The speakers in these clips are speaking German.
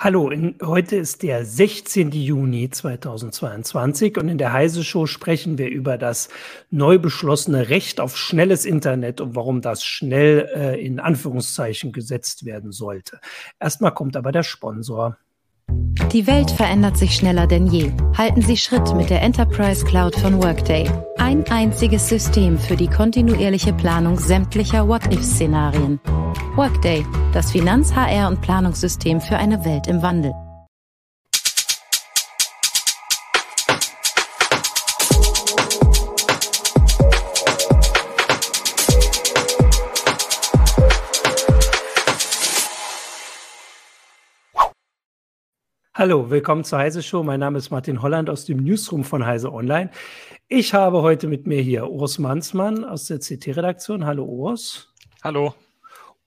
Hallo, in, heute ist der 16. Juni 2022 und in der Heise Show sprechen wir über das neu beschlossene Recht auf schnelles Internet und warum das schnell äh, in Anführungszeichen gesetzt werden sollte. Erstmal kommt aber der Sponsor. Die Welt verändert sich schneller denn je. Halten Sie Schritt mit der Enterprise Cloud von Workday. Ein einziges System für die kontinuierliche Planung sämtlicher What-If-Szenarien. Workday, das Finanz-, HR- und Planungssystem für eine Welt im Wandel. Hallo, willkommen zur Heise Show. Mein Name ist Martin Holland aus dem Newsroom von Heise Online. Ich habe heute mit mir hier Urs Mansmann aus der CT-Redaktion. Hallo Urs. Hallo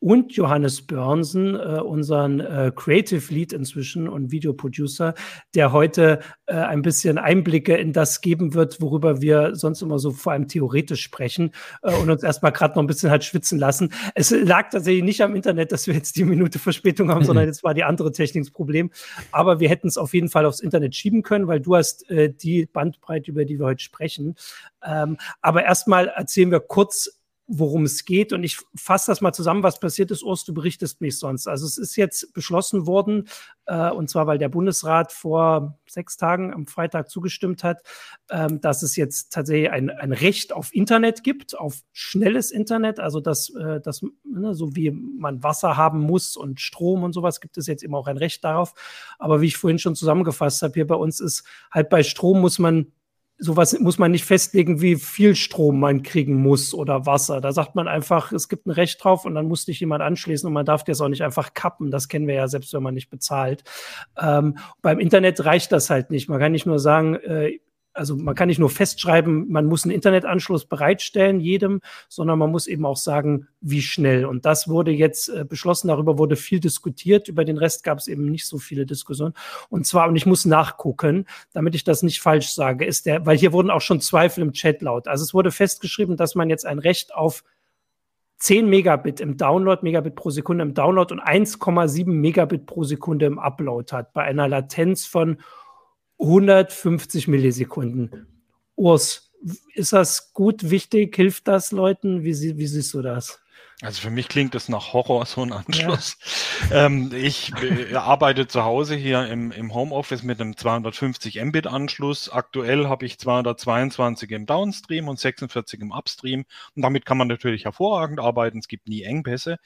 und Johannes Börnsen, äh, unseren äh, Creative Lead inzwischen und Videoproducer, der heute äh, ein bisschen Einblicke in das geben wird, worüber wir sonst immer so vor allem theoretisch sprechen äh, und uns erstmal gerade noch ein bisschen halt schwitzen lassen. Es lag tatsächlich nicht am Internet, dass wir jetzt die Minute Verspätung haben, sondern jetzt war die andere Technik das Problem. Aber wir hätten es auf jeden Fall aufs Internet schieben können, weil du hast äh, die Bandbreite, über die wir heute sprechen. Ähm, aber erstmal erzählen wir kurz worum es geht. Und ich fasse das mal zusammen, was passiert ist. Urs, du berichtest mich sonst. Also es ist jetzt beschlossen worden, äh, und zwar weil der Bundesrat vor sechs Tagen am Freitag zugestimmt hat, ähm, dass es jetzt tatsächlich ein, ein Recht auf Internet gibt, auf schnelles Internet. Also dass, äh, dass ne, so wie man Wasser haben muss und Strom und sowas, gibt es jetzt eben auch ein Recht darauf. Aber wie ich vorhin schon zusammengefasst habe, hier bei uns ist halt bei Strom muss man sowas muss man nicht festlegen, wie viel Strom man kriegen muss oder Wasser. Da sagt man einfach, es gibt ein Recht drauf und dann muss dich jemand anschließen und man darf das auch nicht einfach kappen. Das kennen wir ja selbst, wenn man nicht bezahlt. Ähm, beim Internet reicht das halt nicht. Man kann nicht nur sagen, äh, also man kann nicht nur festschreiben, man muss einen Internetanschluss bereitstellen, jedem, sondern man muss eben auch sagen, wie schnell. Und das wurde jetzt äh, beschlossen, darüber wurde viel diskutiert, über den Rest gab es eben nicht so viele Diskussionen. Und zwar, und ich muss nachgucken, damit ich das nicht falsch sage, ist der, weil hier wurden auch schon Zweifel im Chat laut. Also es wurde festgeschrieben, dass man jetzt ein Recht auf 10 Megabit im Download, Megabit pro Sekunde im Download und 1,7 Megabit pro Sekunde im Upload hat, bei einer Latenz von 150 Millisekunden. Urs, ist das gut, wichtig? Hilft das Leuten? Wie, wie siehst du das? Also für mich klingt das nach Horror, so ein Anschluss. Ja. Ähm, ich äh, arbeite zu Hause hier im, im Homeoffice mit einem 250 Mbit Anschluss. Aktuell habe ich 222 im Downstream und 46 im Upstream. Und damit kann man natürlich hervorragend arbeiten. Es gibt nie Engpässe.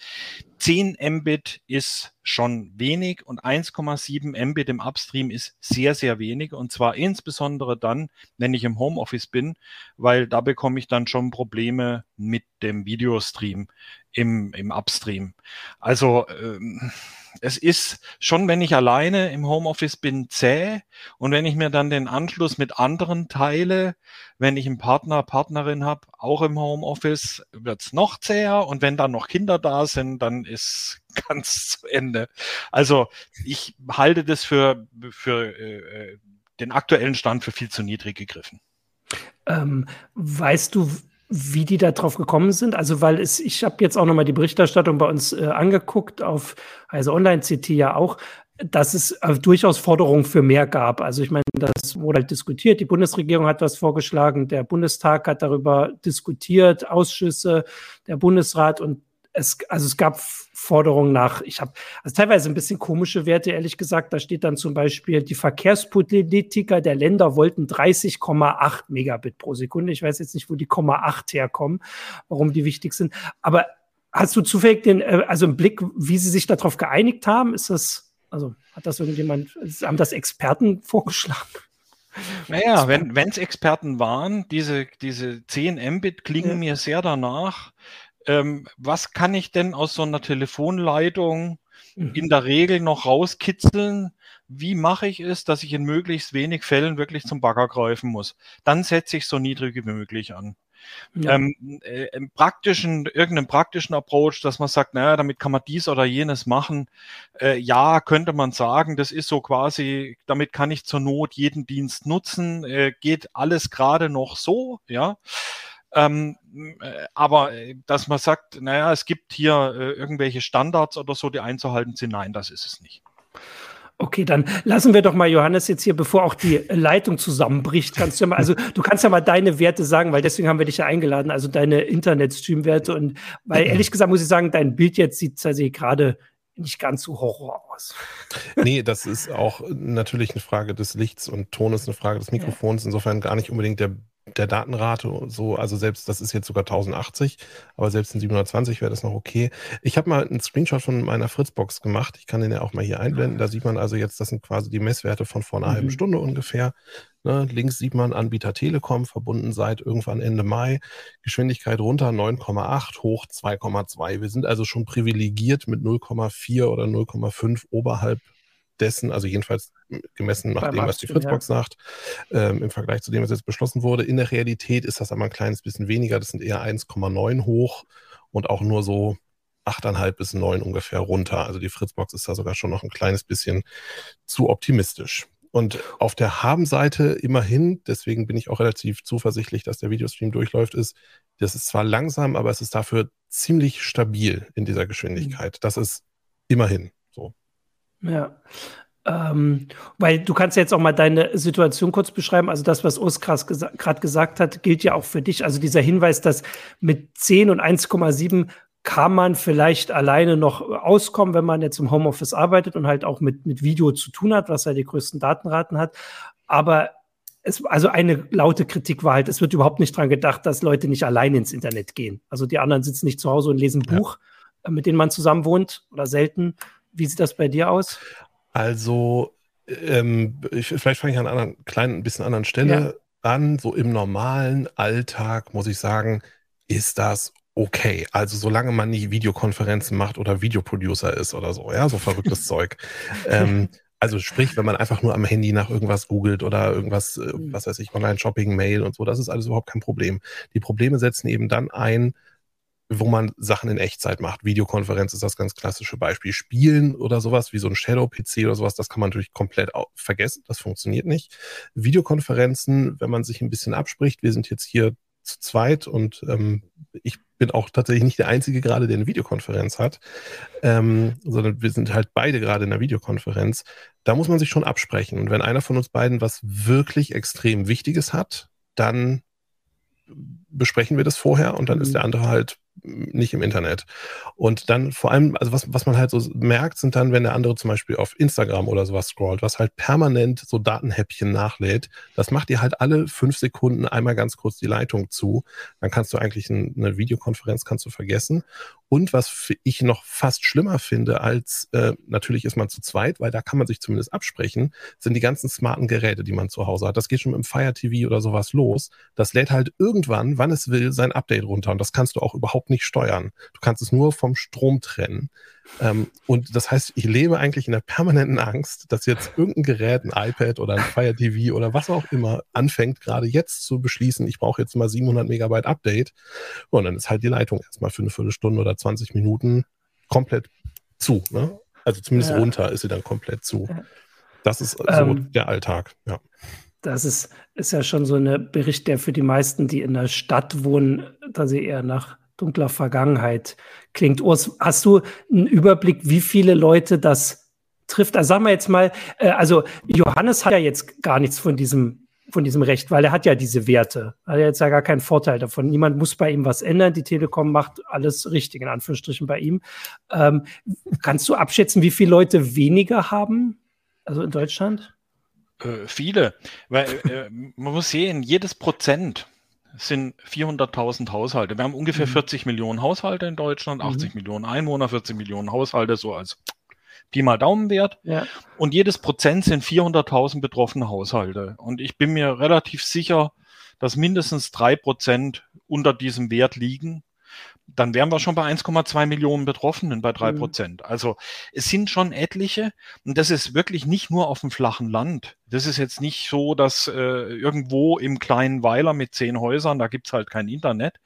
10 Mbit ist schon wenig und 1,7 Mbit im Upstream ist sehr, sehr wenig. Und zwar insbesondere dann, wenn ich im Homeoffice bin, weil da bekomme ich dann schon Probleme mit dem Videostream im, im Upstream. Also ähm, es ist schon, wenn ich alleine im Homeoffice bin, zäh. Und wenn ich mir dann den Anschluss mit anderen teile, wenn ich einen Partner, Partnerin habe, auch im Homeoffice, wird's noch zäher. Und wenn dann noch Kinder da sind, dann ist ganz zu Ende. Also ich halte das für, für äh, den aktuellen Stand für viel zu niedrig gegriffen. Ähm, weißt du, wie die da drauf gekommen sind. Also, weil es, ich habe jetzt auch nochmal die Berichterstattung bei uns äh, angeguckt, auf also Online-CT ja auch, dass es äh, durchaus Forderungen für mehr gab. Also ich meine, das wurde halt diskutiert. Die Bundesregierung hat was vorgeschlagen, der Bundestag hat darüber diskutiert, Ausschüsse, der Bundesrat und es, also es gab Forderungen nach, ich habe also teilweise ein bisschen komische Werte, ehrlich gesagt. Da steht dann zum Beispiel, die Verkehrspolitiker der Länder wollten 30,8 Megabit pro Sekunde. Ich weiß jetzt nicht, wo die 0,8 herkommen, warum die wichtig sind. Aber hast du zufällig den, äh, also im Blick, wie sie sich darauf geeinigt haben? Ist das, also hat das irgendjemand, haben das Experten vorgeschlagen? Naja, wenn es Experten waren, diese, diese 10 Mbit klingen ja. mir sehr danach, ähm, was kann ich denn aus so einer Telefonleitung mhm. in der Regel noch rauskitzeln? Wie mache ich es, dass ich in möglichst wenig Fällen wirklich zum Bagger greifen muss? Dann setze ich so niedrig wie möglich an. Ja. Ähm, äh, im praktischen, irgendeinem praktischen Approach, dass man sagt, naja, damit kann man dies oder jenes machen. Äh, ja, könnte man sagen, das ist so quasi, damit kann ich zur Not jeden Dienst nutzen, äh, geht alles gerade noch so, ja. Ähm, äh, aber äh, dass man sagt, naja, es gibt hier äh, irgendwelche Standards oder so, die einzuhalten sind, nein, das ist es nicht. Okay, dann lassen wir doch mal Johannes jetzt hier, bevor auch die Leitung zusammenbricht, kannst du ja mal, also du kannst ja mal deine Werte sagen, weil deswegen haben wir dich ja eingeladen, also deine Internet-Stream-Werte und weil ehrlich gesagt muss ich sagen, dein Bild jetzt sieht tatsächlich gerade nicht ganz so Horror aus. Nee, das ist auch natürlich eine Frage des Lichts und Ton ist eine Frage des Mikrofons, insofern gar nicht unbedingt der der Datenrate und so, also selbst, das ist jetzt sogar 1080, aber selbst in 720 wäre das noch okay. Ich habe mal einen Screenshot von meiner Fritzbox gemacht. Ich kann den ja auch mal hier einblenden. Da sieht man also jetzt, das sind quasi die Messwerte von vor einer mhm. halben Stunde ungefähr. Ne, links sieht man Anbieter Telekom, verbunden seit irgendwann Ende Mai. Geschwindigkeit runter 9,8, hoch 2,2. Wir sind also schon privilegiert mit 0,4 oder 0,5 oberhalb dessen, also jedenfalls gemessen nach dem, was die Fritzbox ja. sagt, ähm, im Vergleich zu dem, was jetzt beschlossen wurde. In der Realität ist das aber ein kleines bisschen weniger. Das sind eher 1,9 hoch und auch nur so 8,5 bis 9 ungefähr runter. Also die Fritzbox ist da sogar schon noch ein kleines bisschen zu optimistisch. Und auf der Haben-Seite immerhin, deswegen bin ich auch relativ zuversichtlich, dass der Videostream durchläuft, ist, das ist zwar langsam, aber es ist dafür ziemlich stabil in dieser Geschwindigkeit. Das ist immerhin. Ja. Ähm, weil du kannst ja jetzt auch mal deine Situation kurz beschreiben. Also das, was Oskar gesa gerade gesagt hat, gilt ja auch für dich. Also dieser Hinweis, dass mit 10 und 1,7 kann man vielleicht alleine noch auskommen, wenn man jetzt im Homeoffice arbeitet und halt auch mit, mit Video zu tun hat, was ja die größten Datenraten hat. Aber es, also eine laute Kritik war halt, es wird überhaupt nicht dran gedacht, dass Leute nicht alleine ins Internet gehen. Also die anderen sitzen nicht zu Hause und lesen ein Buch, ja. mit denen man zusammen wohnt oder selten. Wie sieht das bei dir aus? Also, ähm, ich, vielleicht fange ich an einer anderen, kleinen, ein bisschen anderen Stelle ja. an. So im normalen Alltag muss ich sagen, ist das okay. Also solange man nicht Videokonferenzen macht oder Videoproducer ist oder so, ja, so verrücktes Zeug. Ähm, also sprich, wenn man einfach nur am Handy nach irgendwas googelt oder irgendwas, äh, mhm. was weiß ich, Online-Shopping, Mail und so, das ist alles überhaupt kein Problem. Die Probleme setzen eben dann ein, wo man Sachen in Echtzeit macht. Videokonferenz ist das ganz klassische Beispiel. Spielen oder sowas wie so ein Shadow-PC oder sowas, das kann man natürlich komplett vergessen. Das funktioniert nicht. Videokonferenzen, wenn man sich ein bisschen abspricht, wir sind jetzt hier zu zweit und ähm, ich bin auch tatsächlich nicht der Einzige gerade, der eine Videokonferenz hat, ähm, sondern wir sind halt beide gerade in einer Videokonferenz. Da muss man sich schon absprechen. Und wenn einer von uns beiden was wirklich extrem Wichtiges hat, dann besprechen wir das vorher und dann mhm. ist der andere halt nicht im Internet. Und dann vor allem, also was, was man halt so merkt, sind dann, wenn der andere zum Beispiel auf Instagram oder sowas scrollt, was halt permanent so Datenhäppchen nachlädt, das macht dir halt alle fünf Sekunden einmal ganz kurz die Leitung zu. Dann kannst du eigentlich eine Videokonferenz kannst du vergessen. Und was ich noch fast schlimmer finde als, äh, natürlich ist man zu zweit, weil da kann man sich zumindest absprechen, sind die ganzen smarten Geräte, die man zu Hause hat. Das geht schon mit dem Fire TV oder sowas los. Das lädt halt irgendwann, wann es will, sein Update runter. Und das kannst du auch überhaupt nicht steuern. Du kannst es nur vom Strom trennen. Ähm, und das heißt, ich lebe eigentlich in der permanenten Angst, dass jetzt irgendein Gerät, ein iPad oder ein Fire TV oder was auch immer anfängt, gerade jetzt zu beschließen, ich brauche jetzt mal 700 Megabyte Update. Und dann ist halt die Leitung erstmal für eine Viertelstunde oder 20 Minuten komplett zu. Ne? Also zumindest ja. runter ist sie dann komplett zu. Das ist so ähm, der Alltag, ja. Das ist, ist ja schon so ein Bericht, der für die meisten, die in der Stadt wohnen, da sie eher nach dunkler Vergangenheit klingt. Urs, hast du einen Überblick, wie viele Leute das trifft? Also sagen wir jetzt mal, äh, also Johannes hat ja jetzt gar nichts von diesem von diesem Recht, weil er hat ja diese Werte. Er hat jetzt ja gar keinen Vorteil davon. Niemand muss bei ihm was ändern. Die Telekom macht alles richtig, in Anführungsstrichen, bei ihm. Ähm, kannst du abschätzen, wie viele Leute weniger haben? Also in Deutschland? Äh, viele. Weil äh, man muss sehen, jedes Prozent sind 400.000 Haushalte. Wir haben ungefähr mhm. 40 Millionen Haushalte in Deutschland, 80 mhm. Millionen Einwohner, 40 Millionen Haushalte, so als Pi mal Daumenwert. Ja. Und jedes Prozent sind 400.000 betroffene Haushalte. Und ich bin mir relativ sicher, dass mindestens drei Prozent unter diesem Wert liegen dann wären wir schon bei 1,2 Millionen Betroffenen bei drei mhm. Prozent. Mhm. Also es sind schon etliche und das ist wirklich nicht nur auf dem flachen Land. Das ist jetzt nicht so, dass äh, irgendwo im kleinen Weiler mit zehn Häusern, da gibt's halt kein Internet,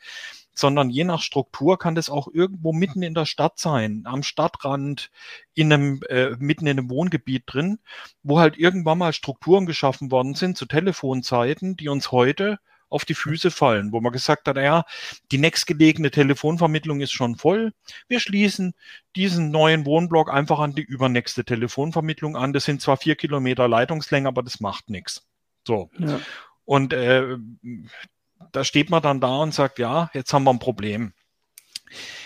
sondern je nach Struktur kann das auch irgendwo mitten in der Stadt sein, am Stadtrand, in einem, äh, mitten in einem Wohngebiet drin, wo halt irgendwann mal Strukturen geschaffen worden sind zu Telefonzeiten, die uns heute auf die Füße fallen, wo man gesagt hat, naja, die nächstgelegene Telefonvermittlung ist schon voll. Wir schließen diesen neuen Wohnblock einfach an die übernächste Telefonvermittlung an. Das sind zwar vier Kilometer Leitungslänge, aber das macht nichts. So. Ja. Und äh, da steht man dann da und sagt, ja, jetzt haben wir ein Problem.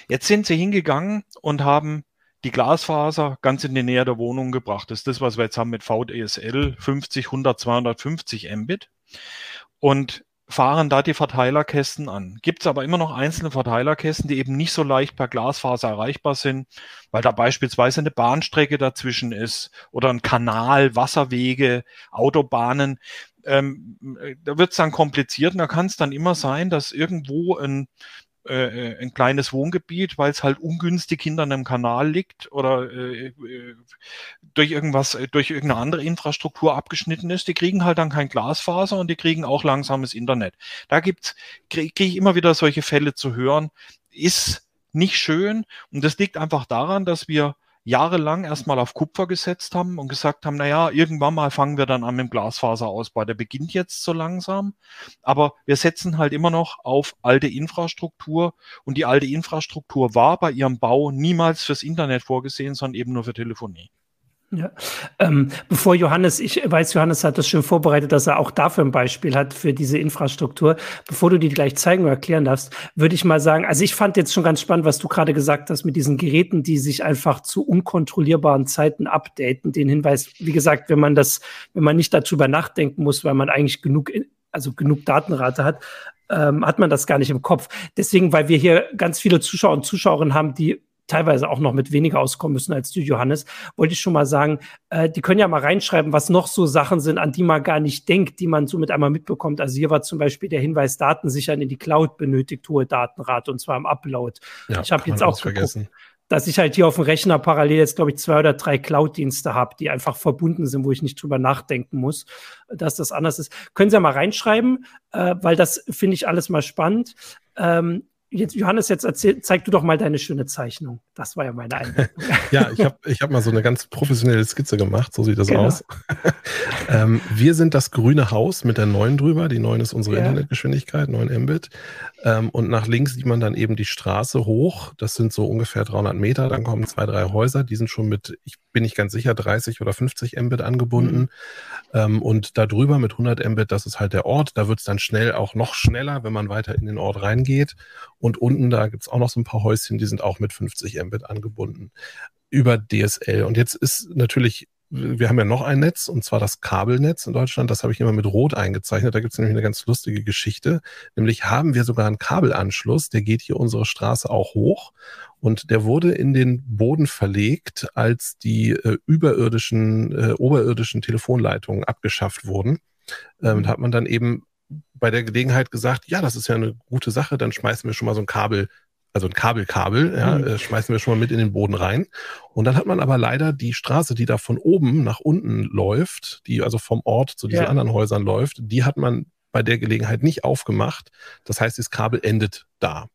Jetzt sind sie hingegangen und haben die Glasfaser ganz in die Nähe der Wohnung gebracht. Das ist das, was wir jetzt haben mit VDSL 50, 100, 250 Mbit und fahren da die Verteilerkästen an. Gibt es aber immer noch einzelne Verteilerkästen, die eben nicht so leicht per Glasfaser erreichbar sind, weil da beispielsweise eine Bahnstrecke dazwischen ist oder ein Kanal, Wasserwege, Autobahnen. Ähm, da wird es dann kompliziert und da kann es dann immer sein, dass irgendwo ein äh, äh, ein kleines Wohngebiet, weil es halt ungünstig hinter einem Kanal liegt oder äh, äh, durch irgendwas, äh, durch irgendeine andere Infrastruktur abgeschnitten ist, die kriegen halt dann kein Glasfaser und die kriegen auch langsames Internet. Da gibt's, kriege krieg ich immer wieder solche Fälle zu hören. Ist nicht schön und das liegt einfach daran, dass wir jahrelang erstmal auf Kupfer gesetzt haben und gesagt haben, naja, irgendwann mal fangen wir dann an mit dem Glasfaserausbau. Der beginnt jetzt so langsam, aber wir setzen halt immer noch auf alte Infrastruktur und die alte Infrastruktur war bei ihrem Bau niemals fürs Internet vorgesehen, sondern eben nur für Telefonie. Ja. Ähm, bevor Johannes, ich weiß, Johannes hat das schon vorbereitet, dass er auch dafür ein Beispiel hat für diese Infrastruktur. Bevor du die gleich zeigen oder erklären darfst, würde ich mal sagen, also ich fand jetzt schon ganz spannend, was du gerade gesagt hast mit diesen Geräten, die sich einfach zu unkontrollierbaren Zeiten updaten. Den Hinweis, wie gesagt, wenn man das, wenn man nicht darüber nachdenken muss, weil man eigentlich genug, also genug Datenrate hat, ähm, hat man das gar nicht im Kopf. Deswegen, weil wir hier ganz viele Zuschauer und Zuschauerinnen haben, die teilweise auch noch mit weniger auskommen müssen als du, Johannes, wollte ich schon mal sagen, äh, die können ja mal reinschreiben, was noch so Sachen sind, an die man gar nicht denkt, die man so mit einmal mitbekommt. Also hier war zum Beispiel der Hinweis, Daten sichern in die Cloud benötigt hohe Datenrate und zwar im Upload. Ja, ich habe jetzt auch vergessen. dass ich halt hier auf dem Rechner parallel jetzt, glaube ich, zwei oder drei Cloud-Dienste habe, die einfach verbunden sind, wo ich nicht drüber nachdenken muss, dass das anders ist. Können Sie ja mal reinschreiben, äh, weil das finde ich alles mal spannend. Ähm, jetzt, Johannes, jetzt erzähl, zeig du doch mal deine schöne Zeichnung. Das war ja meine Einladung. ja, ich habe ich hab mal so eine ganz professionelle Skizze gemacht. So sieht das genau. aus. ähm, wir sind das grüne Haus mit der 9 drüber. Die 9 ist unsere ja. Internetgeschwindigkeit, 9 Mbit. Ähm, und nach links sieht man dann eben die Straße hoch. Das sind so ungefähr 300 Meter. Dann kommen zwei, drei Häuser. Die sind schon mit, ich bin nicht ganz sicher, 30 oder 50 Mbit angebunden. Mhm. Ähm, und da drüber mit 100 Mbit, das ist halt der Ort. Da wird es dann schnell auch noch schneller, wenn man weiter in den Ort reingeht. Und unten, da gibt es auch noch so ein paar Häuschen, die sind auch mit 50 Mbit angebunden über DSL. Und jetzt ist natürlich wir haben ja noch ein Netz, und zwar das Kabelnetz in Deutschland. Das habe ich immer mit Rot eingezeichnet. Da gibt es nämlich eine ganz lustige Geschichte. Nämlich haben wir sogar einen Kabelanschluss, der geht hier unsere Straße auch hoch. Und der wurde in den Boden verlegt, als die äh, überirdischen, äh, oberirdischen Telefonleitungen abgeschafft wurden. Ähm, mhm. hat man dann eben bei der Gelegenheit gesagt, ja, das ist ja eine gute Sache, dann schmeißen wir schon mal so ein Kabel also ein Kabelkabel, ja, mhm. äh, schmeißen wir schon mal mit in den Boden rein. Und dann hat man aber leider die Straße, die da von oben nach unten läuft, die also vom Ort zu diesen ja. anderen Häusern läuft, die hat man bei der Gelegenheit nicht aufgemacht. Das heißt, das Kabel endet da.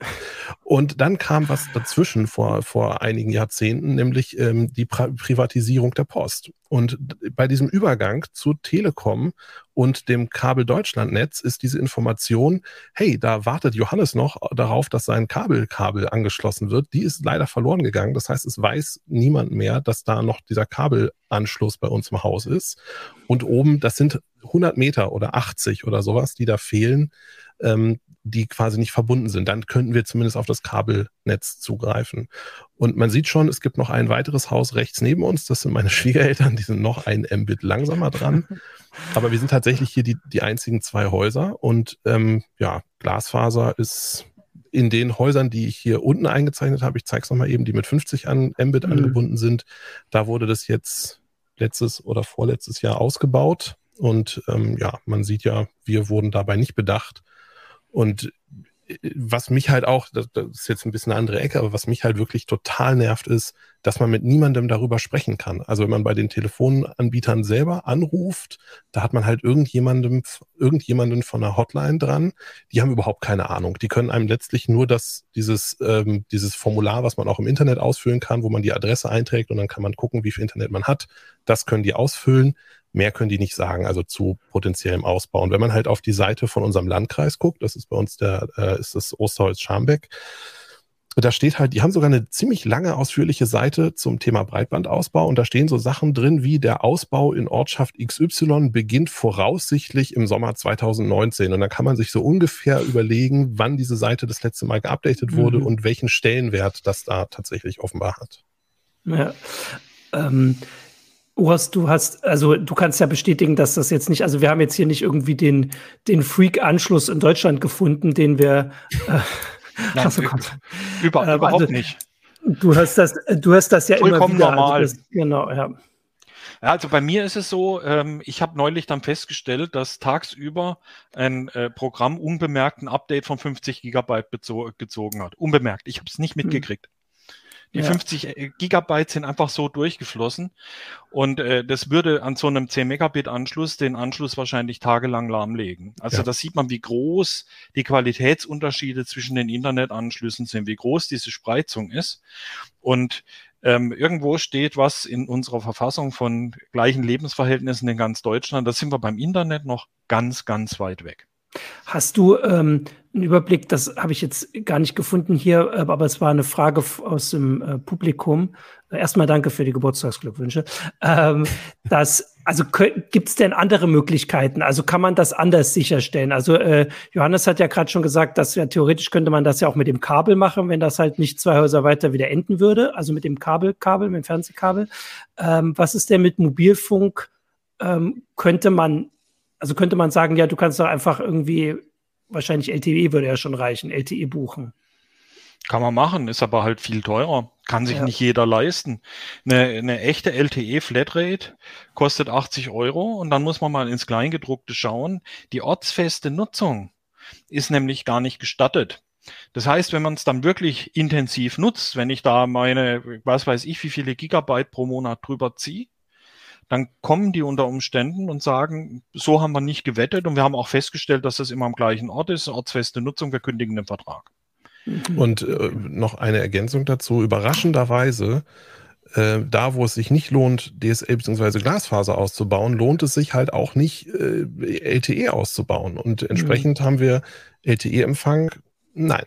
Und dann kam was dazwischen vor, vor einigen Jahrzehnten, nämlich ähm, die pra Privatisierung der Post. Und bei diesem Übergang zu Telekom und dem Kabel Deutschlandnetz ist diese Information, hey, da wartet Johannes noch darauf, dass sein Kabelkabel angeschlossen wird. Die ist leider verloren gegangen. Das heißt, es weiß niemand mehr, dass da noch dieser Kabelanschluss bei uns im Haus ist. Und oben, das sind 100 Meter oder 80 oder sowas, die da fehlen. Ähm, die quasi nicht verbunden sind. Dann könnten wir zumindest auf das Kabelnetz zugreifen. Und man sieht schon, es gibt noch ein weiteres Haus rechts neben uns. Das sind meine Schwiegereltern, die sind noch ein Mbit langsamer dran. Aber wir sind tatsächlich hier die, die einzigen zwei Häuser. Und ähm, ja, Glasfaser ist in den Häusern, die ich hier unten eingezeichnet habe, ich zeige es nochmal eben, die mit 50 an Mbit mhm. angebunden sind, da wurde das jetzt letztes oder vorletztes Jahr ausgebaut. Und ähm, ja, man sieht ja, wir wurden dabei nicht bedacht. Und äh, was mich halt auch, das, ist jetzt ein bisschen eine andere Ecke, aber was mich halt wirklich total nervt, ist, dass man mit niemandem darüber sprechen kann. Also wenn man bei den Telefonanbietern selber anruft, da hat man halt irgendjemandem, irgendjemanden von einer Hotline dran, die haben überhaupt keine Ahnung. Die können einem letztlich nur das, dieses, ähm, dieses Formular, was man auch im Internet ausfüllen kann, wo man die Adresse einträgt und dann kann man gucken, wie viel Internet man hat. Das können die ausfüllen. Mehr können die nicht sagen, also zu potenziellem Ausbau. Und wenn man halt auf die Seite von unserem Landkreis guckt, das ist bei uns der, äh, ist das Osterholz-Scharmbeck, da steht halt, die haben sogar eine ziemlich lange, ausführliche Seite zum Thema Breitbandausbau und da stehen so Sachen drin wie der Ausbau in Ortschaft XY beginnt voraussichtlich im Sommer 2019 und dann kann man sich so ungefähr überlegen, wann diese Seite das letzte Mal geupdatet wurde mhm. und welchen Stellenwert das da tatsächlich offenbar hat. Ja. Ähm, Urs, du hast, also du kannst ja bestätigen, dass das jetzt nicht, also wir haben jetzt hier nicht irgendwie den, den Freak-Anschluss in Deutschland gefunden, den wir äh, Nein, Gott. Über, äh, überhaupt also, nicht. Du hast das, du hast das ja Vollkommen immer wieder. Also normal. Also das, genau, ja. Ja, also bei mir ist es so, ähm, ich habe neulich dann festgestellt, dass tagsüber ein äh, Programm unbemerkt ein Update von 50 Gigabyte gezogen hat. Unbemerkt. Ich habe es nicht hm. mitgekriegt. Die ja. 50 äh, Gigabyte sind einfach so durchgeflossen. Und äh, das würde an so einem 10 Megabit Anschluss den Anschluss wahrscheinlich tagelang lahmlegen. Also ja. da sieht man, wie groß die Qualitätsunterschiede zwischen den Internetanschlüssen sind, wie groß diese Spreizung ist. Und ähm, irgendwo steht was in unserer Verfassung von gleichen Lebensverhältnissen in ganz Deutschland. Da sind wir beim Internet noch ganz, ganz weit weg. Hast du ähm, einen Überblick, das habe ich jetzt gar nicht gefunden hier, äh, aber es war eine Frage aus dem äh, Publikum. Erstmal danke für die Geburtstagsglückwünsche. Ähm, das, also gibt es denn andere Möglichkeiten? Also kann man das anders sicherstellen? Also äh, Johannes hat ja gerade schon gesagt, dass ja theoretisch könnte man das ja auch mit dem Kabel machen, wenn das halt nicht zwei Häuser weiter wieder enden würde. Also mit dem Kabel, Kabel, mit dem Fernsehkabel. Ähm, was ist denn mit Mobilfunk? Ähm, könnte man also könnte man sagen, ja, du kannst doch einfach irgendwie, wahrscheinlich LTE würde ja schon reichen, LTE buchen. Kann man machen, ist aber halt viel teurer. Kann sich ja. nicht jeder leisten. Eine, eine echte LTE-Flatrate kostet 80 Euro und dann muss man mal ins Kleingedruckte schauen. Die ortsfeste Nutzung ist nämlich gar nicht gestattet. Das heißt, wenn man es dann wirklich intensiv nutzt, wenn ich da meine, was weiß ich, wie viele Gigabyte pro Monat drüber ziehe, dann kommen die unter Umständen und sagen, so haben wir nicht gewettet und wir haben auch festgestellt, dass das immer am gleichen Ort ist, ortsfeste Nutzung, wir kündigen den Vertrag. Mhm. Und äh, noch eine Ergänzung dazu, überraschenderweise, äh, da wo es sich nicht lohnt, DSL bzw. Glasfaser auszubauen, lohnt es sich halt auch nicht, äh, LTE auszubauen. Und entsprechend mhm. haben wir LTE-Empfang, nein,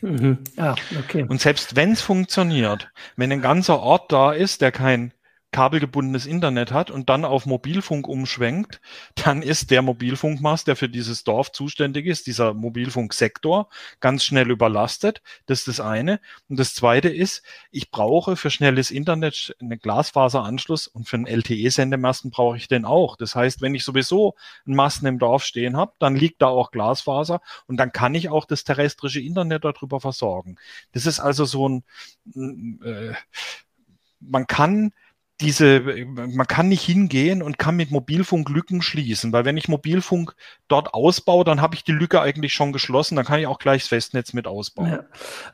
mhm. Ja, okay. Und selbst wenn es funktioniert, wenn ein ganzer Ort da ist, der kein kabelgebundenes Internet hat und dann auf Mobilfunk umschwenkt, dann ist der Mobilfunkmast, der für dieses Dorf zuständig ist, dieser Mobilfunksektor, ganz schnell überlastet. Das ist das eine. Und das zweite ist, ich brauche für schnelles Internet einen Glasfaseranschluss und für einen LTE-Sendemasten brauche ich den auch. Das heißt, wenn ich sowieso einen Masten im Dorf stehen habe, dann liegt da auch Glasfaser und dann kann ich auch das terrestrische Internet darüber versorgen. Das ist also so ein, äh, man kann diese, man kann nicht hingehen und kann mit Mobilfunk Lücken schließen, weil wenn ich Mobilfunk dort ausbaue, dann habe ich die Lücke eigentlich schon geschlossen, dann kann ich auch gleich das Festnetz mit ausbauen. Ja.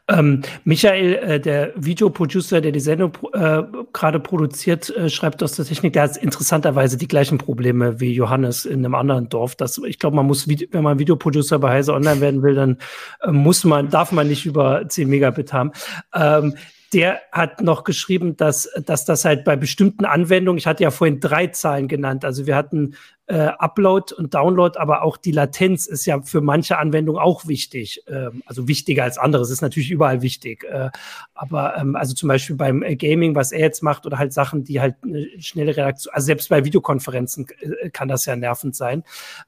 Ähm, Michael, äh, der Videoproducer, der die Sendung äh, gerade produziert, äh, schreibt aus der Technik, der hat interessanterweise die gleichen Probleme wie Johannes in einem anderen Dorf. Das, ich glaube, man muss, wenn man Videoproducer bei Heise Online werden will, dann äh, muss man, darf man nicht über 10 Megabit haben. Ähm, der hat noch geschrieben, dass, dass das halt bei bestimmten Anwendungen, ich hatte ja vorhin drei Zahlen genannt, also wir hatten äh, Upload und Download, aber auch die Latenz ist ja für manche Anwendungen auch wichtig. Ähm, also wichtiger als andere, es ist natürlich überall wichtig. Äh, aber ähm, also zum Beispiel beim äh, Gaming, was er jetzt macht, oder halt Sachen, die halt eine schnelle Reaktion, also selbst bei Videokonferenzen äh, kann das ja nervend sein,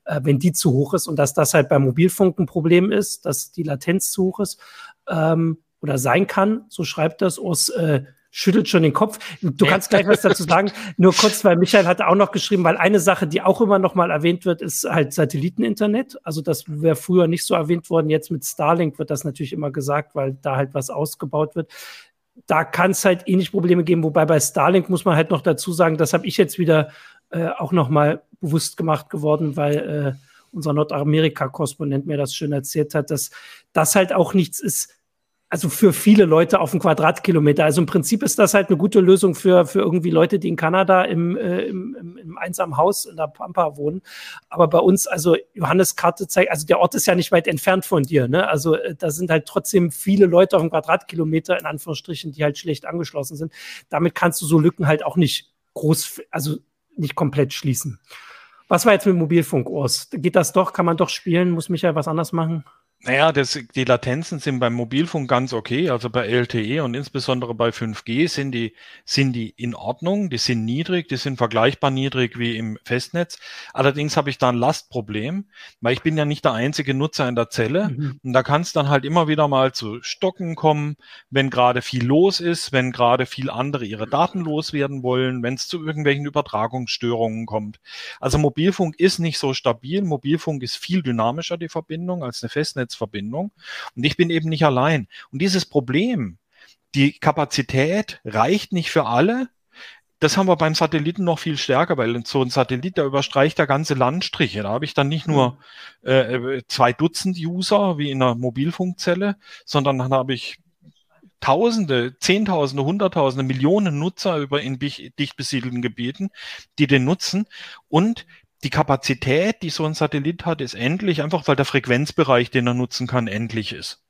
äh, wenn die zu hoch ist und dass das halt beim Mobilfunk ein Problem ist, dass die Latenz zu hoch ist. Ähm, oder sein kann, so schreibt das Urs, äh, schüttelt schon den Kopf. Du kannst gleich was dazu sagen. Nur kurz, weil Michael hat auch noch geschrieben, weil eine Sache, die auch immer noch mal erwähnt wird, ist halt Satelliteninternet. Also das wäre früher nicht so erwähnt worden. Jetzt mit Starlink wird das natürlich immer gesagt, weil da halt was ausgebaut wird. Da kann es halt ähnlich Probleme geben. Wobei bei Starlink muss man halt noch dazu sagen, das habe ich jetzt wieder äh, auch noch mal bewusst gemacht geworden, weil äh, unser Nordamerika-Korrespondent mir das schön erzählt hat, dass das halt auch nichts ist, also für viele Leute auf einen Quadratkilometer. Also im Prinzip ist das halt eine gute Lösung für, für irgendwie Leute, die in Kanada im, äh, im, im, einsamen Haus in der Pampa wohnen. Aber bei uns, also Johannes Karte zeigt, also der Ort ist ja nicht weit entfernt von dir. Ne? Also äh, da sind halt trotzdem viele Leute auf einem Quadratkilometer, in Anführungsstrichen, die halt schlecht angeschlossen sind. Damit kannst du so Lücken halt auch nicht groß, also nicht komplett schließen. Was war jetzt mit Mobilfunk, Urs? Geht das doch? Kann man doch spielen? Muss Michael was anders machen? Naja, das, die Latenzen sind beim Mobilfunk ganz okay. Also bei LTE und insbesondere bei 5G sind die, sind die in Ordnung. Die sind niedrig, die sind vergleichbar niedrig wie im Festnetz. Allerdings habe ich da ein Lastproblem, weil ich bin ja nicht der einzige Nutzer in der Zelle. Mhm. Und da kann es dann halt immer wieder mal zu Stocken kommen, wenn gerade viel los ist, wenn gerade viel andere ihre Daten loswerden wollen, wenn es zu irgendwelchen Übertragungsstörungen kommt. Also Mobilfunk ist nicht so stabil. Mobilfunk ist viel dynamischer, die Verbindung, als eine Festnetz. Festnetzverbindung. Und ich bin eben nicht allein. Und dieses Problem, die Kapazität reicht nicht für alle. Das haben wir beim Satelliten noch viel stärker, weil so ein Satellit, der überstreicht ja ganze Landstriche. Da habe ich dann nicht nur äh, zwei Dutzend User wie in einer Mobilfunkzelle, sondern dann habe ich Tausende, Zehntausende, Hunderttausende, Millionen Nutzer über in dicht besiedelten Gebieten, die den nutzen. Und die Kapazität, die so ein Satellit hat, ist endlich, einfach weil der Frequenzbereich, den er nutzen kann, endlich ist.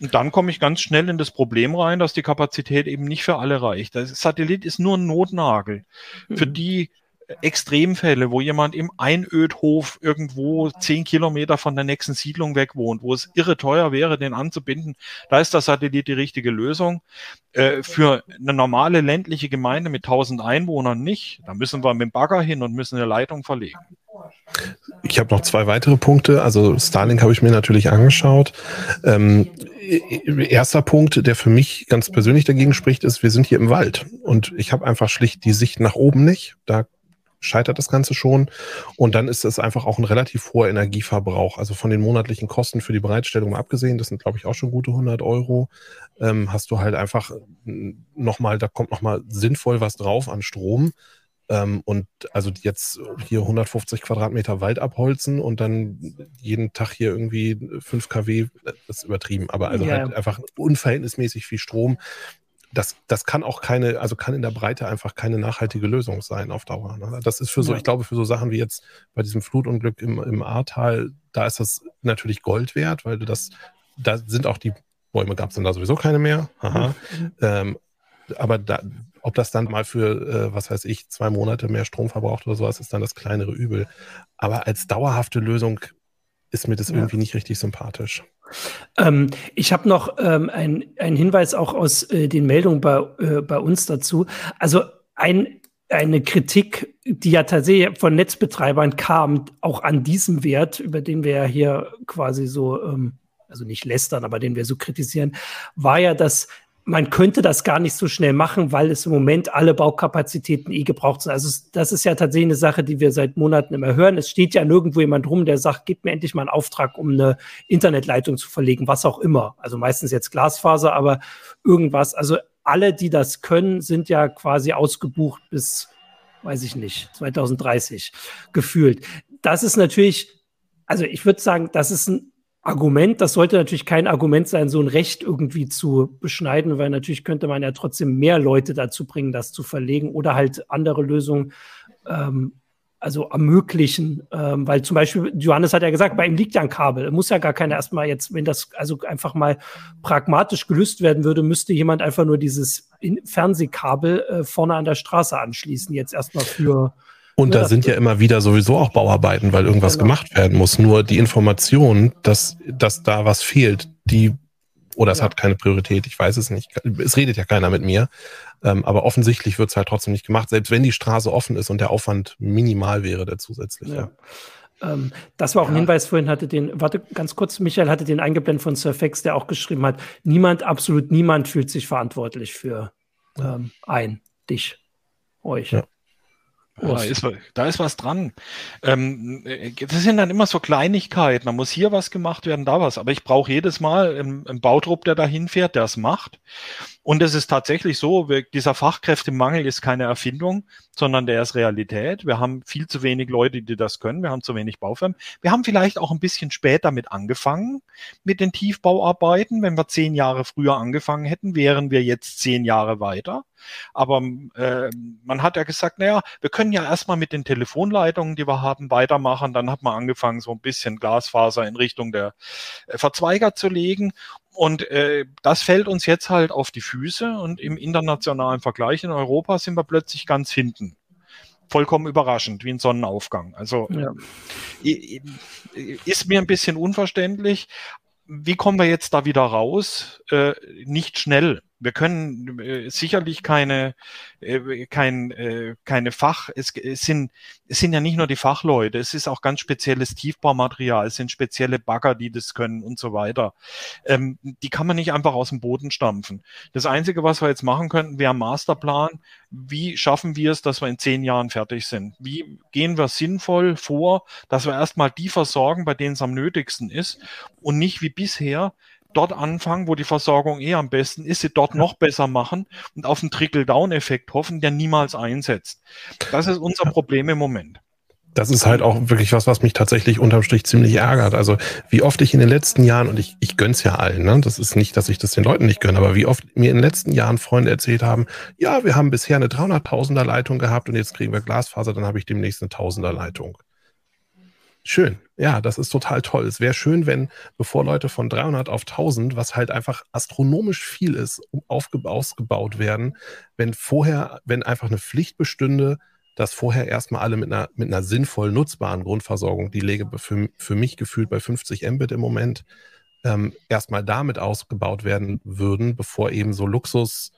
Und dann komme ich ganz schnell in das Problem rein, dass die Kapazität eben nicht für alle reicht. Das Satellit ist nur ein Notnagel für mhm. die Extremfälle, wo jemand im Einödhof irgendwo zehn Kilometer von der nächsten Siedlung weg wohnt, wo es irre teuer wäre, den anzubinden, da ist der Satellit die richtige Lösung. Äh, für eine normale ländliche Gemeinde mit 1000 Einwohnern nicht. Da müssen wir mit dem Bagger hin und müssen eine Leitung verlegen. Ich habe noch zwei weitere Punkte. Also Starlink habe ich mir natürlich angeschaut. Ähm, erster Punkt, der für mich ganz persönlich dagegen spricht, ist, wir sind hier im Wald und ich habe einfach schlicht die Sicht nach oben nicht. Da scheitert das Ganze schon. Und dann ist es einfach auch ein relativ hoher Energieverbrauch. Also von den monatlichen Kosten für die Bereitstellung abgesehen, das sind, glaube ich, auch schon gute 100 Euro, ähm, hast du halt einfach nochmal, da kommt nochmal sinnvoll was drauf an Strom. Ähm, und also jetzt hier 150 Quadratmeter Wald abholzen und dann jeden Tag hier irgendwie 5 kW, das ist übertrieben, aber also ja. halt einfach unverhältnismäßig viel Strom das, das kann auch keine, also kann in der Breite einfach keine nachhaltige Lösung sein auf Dauer. Ne? Das ist für so, ja. ich glaube, für so Sachen wie jetzt bei diesem Flutunglück im, im Ahrtal, da ist das natürlich Gold wert, weil du das, da sind auch die Bäume gab es dann da sowieso keine mehr. Aha. Mhm. Ähm, aber da, ob das dann mal für, äh, was weiß ich, zwei Monate mehr Strom verbraucht oder sowas, ist dann das kleinere Übel. Aber als dauerhafte Lösung ist mir das ja. irgendwie nicht richtig sympathisch. Ähm, ich habe noch ähm, einen Hinweis auch aus äh, den Meldungen bei, äh, bei uns dazu. Also ein, eine Kritik, die ja tatsächlich von Netzbetreibern kam, auch an diesem Wert, über den wir ja hier quasi so, ähm, also nicht lästern, aber den wir so kritisieren, war ja, dass man könnte das gar nicht so schnell machen, weil es im Moment alle Baukapazitäten eh gebraucht sind. Also das ist ja tatsächlich eine Sache, die wir seit Monaten immer hören. Es steht ja nirgendwo jemand rum, der sagt, gib mir endlich mal einen Auftrag, um eine Internetleitung zu verlegen, was auch immer. Also meistens jetzt Glasfaser, aber irgendwas. Also alle, die das können, sind ja quasi ausgebucht bis, weiß ich nicht, 2030 gefühlt. Das ist natürlich, also ich würde sagen, das ist ein Argument. Das sollte natürlich kein Argument sein, so ein Recht irgendwie zu beschneiden, weil natürlich könnte man ja trotzdem mehr Leute dazu bringen, das zu verlegen oder halt andere Lösungen ähm, also ermöglichen, ähm, weil zum Beispiel, Johannes hat ja gesagt, bei ihm liegt ja ein Kabel. Muss ja gar keiner erstmal jetzt, wenn das also einfach mal pragmatisch gelöst werden würde, müsste jemand einfach nur dieses Fernsehkabel äh, vorne an der Straße anschließen, jetzt erstmal für und da sind ja immer wieder sowieso auch Bauarbeiten, weil irgendwas genau. gemacht werden muss. Nur die Information, dass, dass da was fehlt, die, oder es ja. hat keine Priorität, ich weiß es nicht. Es redet ja keiner mit mir. Ähm, aber offensichtlich wird es halt trotzdem nicht gemacht, selbst wenn die Straße offen ist und der Aufwand minimal wäre, der zusätzliche. Ja. Ähm, das war auch ein Hinweis vorhin, hatte den, warte ganz kurz, Michael hatte den eingeblendet von Surfex, der auch geschrieben hat, niemand, absolut niemand fühlt sich verantwortlich für ähm, ein, dich, euch. Ja. Ja, da, ist, da ist was dran. Ähm, das sind dann immer so Kleinigkeiten. Da muss hier was gemacht werden, da was. Aber ich brauche jedes Mal einen, einen Bautrupp, der dahin fährt, der es macht. Und es ist tatsächlich so, wir, dieser Fachkräftemangel ist keine Erfindung, sondern der ist Realität. Wir haben viel zu wenig Leute, die das können. Wir haben zu wenig Baufirmen. Wir haben vielleicht auch ein bisschen später damit angefangen, mit den Tiefbauarbeiten. Wenn wir zehn Jahre früher angefangen hätten, wären wir jetzt zehn Jahre weiter. Aber äh, man hat ja gesagt, naja, wir können ja erstmal mit den Telefonleitungen, die wir haben, weitermachen. Dann hat man angefangen, so ein bisschen Glasfaser in Richtung der äh, Verzweiger zu legen. Und äh, das fällt uns jetzt halt auf die Füße und im internationalen Vergleich in Europa sind wir plötzlich ganz hinten. Vollkommen überraschend, wie ein Sonnenaufgang. Also ja. ist mir ein bisschen unverständlich. Wie kommen wir jetzt da wieder raus? Äh, nicht schnell wir können äh, sicherlich keine, äh, kein, äh, keine Fach, es, es, sind, es sind ja nicht nur die Fachleute, es ist auch ganz spezielles Tiefbaumaterial, es sind spezielle Bagger, die das können und so weiter. Ähm, die kann man nicht einfach aus dem Boden stampfen. Das Einzige, was wir jetzt machen könnten, wäre ein Masterplan. Wie schaffen wir es, dass wir in zehn Jahren fertig sind? Wie gehen wir sinnvoll vor, dass wir erstmal die versorgen, bei denen es am nötigsten ist und nicht wie bisher dort anfangen, wo die Versorgung eh am besten ist, sie dort noch besser machen und auf einen Trickle-Down-Effekt hoffen, der niemals einsetzt. Das ist unser Problem im Moment. Das ist halt auch wirklich was, was mich tatsächlich unterm Strich ziemlich ärgert. Also wie oft ich in den letzten Jahren, und ich, ich gönn's ja allen, ne? das ist nicht, dass ich das den Leuten nicht gönne, aber wie oft mir in den letzten Jahren Freunde erzählt haben, ja, wir haben bisher eine 300.000er Leitung gehabt und jetzt kriegen wir Glasfaser, dann habe ich demnächst eine 1000er Leitung. Schön. Ja, das ist total toll. Es wäre schön, wenn, bevor Leute von 300 auf 1000, was halt einfach astronomisch viel ist, ausgebaut werden, wenn vorher, wenn einfach eine Pflicht bestünde, dass vorher erstmal alle mit einer, mit einer sinnvoll nutzbaren Grundversorgung, die lege für, für mich gefühlt bei 50 Mbit im Moment, ähm, erstmal damit ausgebaut werden würden, bevor eben so Luxus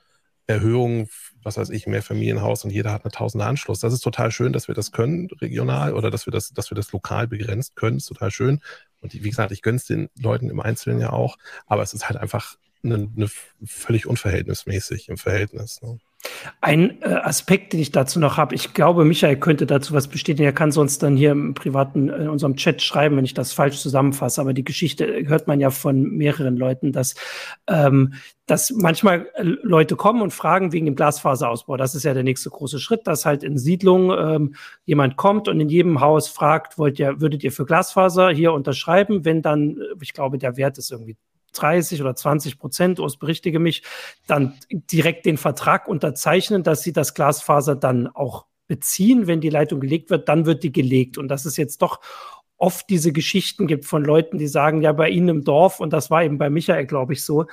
Erhöhung, was weiß ich, mehr Familienhaus und jeder hat eine tausende Anschluss. Das ist total schön, dass wir das können, regional, oder dass wir das, dass wir das lokal begrenzt können, ist total schön. Und wie gesagt, ich gönne es den Leuten im Einzelnen ja auch, aber es ist halt einfach eine, eine völlig unverhältnismäßig im Verhältnis. Ne? Ein äh, Aspekt, den ich dazu noch habe, ich glaube, Michael könnte dazu was bestätigen. Er kann sonst dann hier im privaten, in unserem Chat schreiben, wenn ich das falsch zusammenfasse. Aber die Geschichte hört man ja von mehreren Leuten, dass, ähm, dass manchmal äh, Leute kommen und fragen wegen dem Glasfaserausbau. Das ist ja der nächste große Schritt, dass halt in Siedlungen ähm, jemand kommt und in jedem Haus fragt, wollt ihr, würdet ihr für Glasfaser hier unterschreiben? Wenn dann, äh, ich glaube, der Wert ist irgendwie 30 oder 20 Prozent, Urs berichtige mich, dann direkt den Vertrag unterzeichnen, dass sie das Glasfaser dann auch beziehen, wenn die Leitung gelegt wird, dann wird die gelegt. Und dass es jetzt doch oft diese Geschichten gibt von Leuten, die sagen, ja, bei ihnen im Dorf, und das war eben bei Michael, glaube ich, so,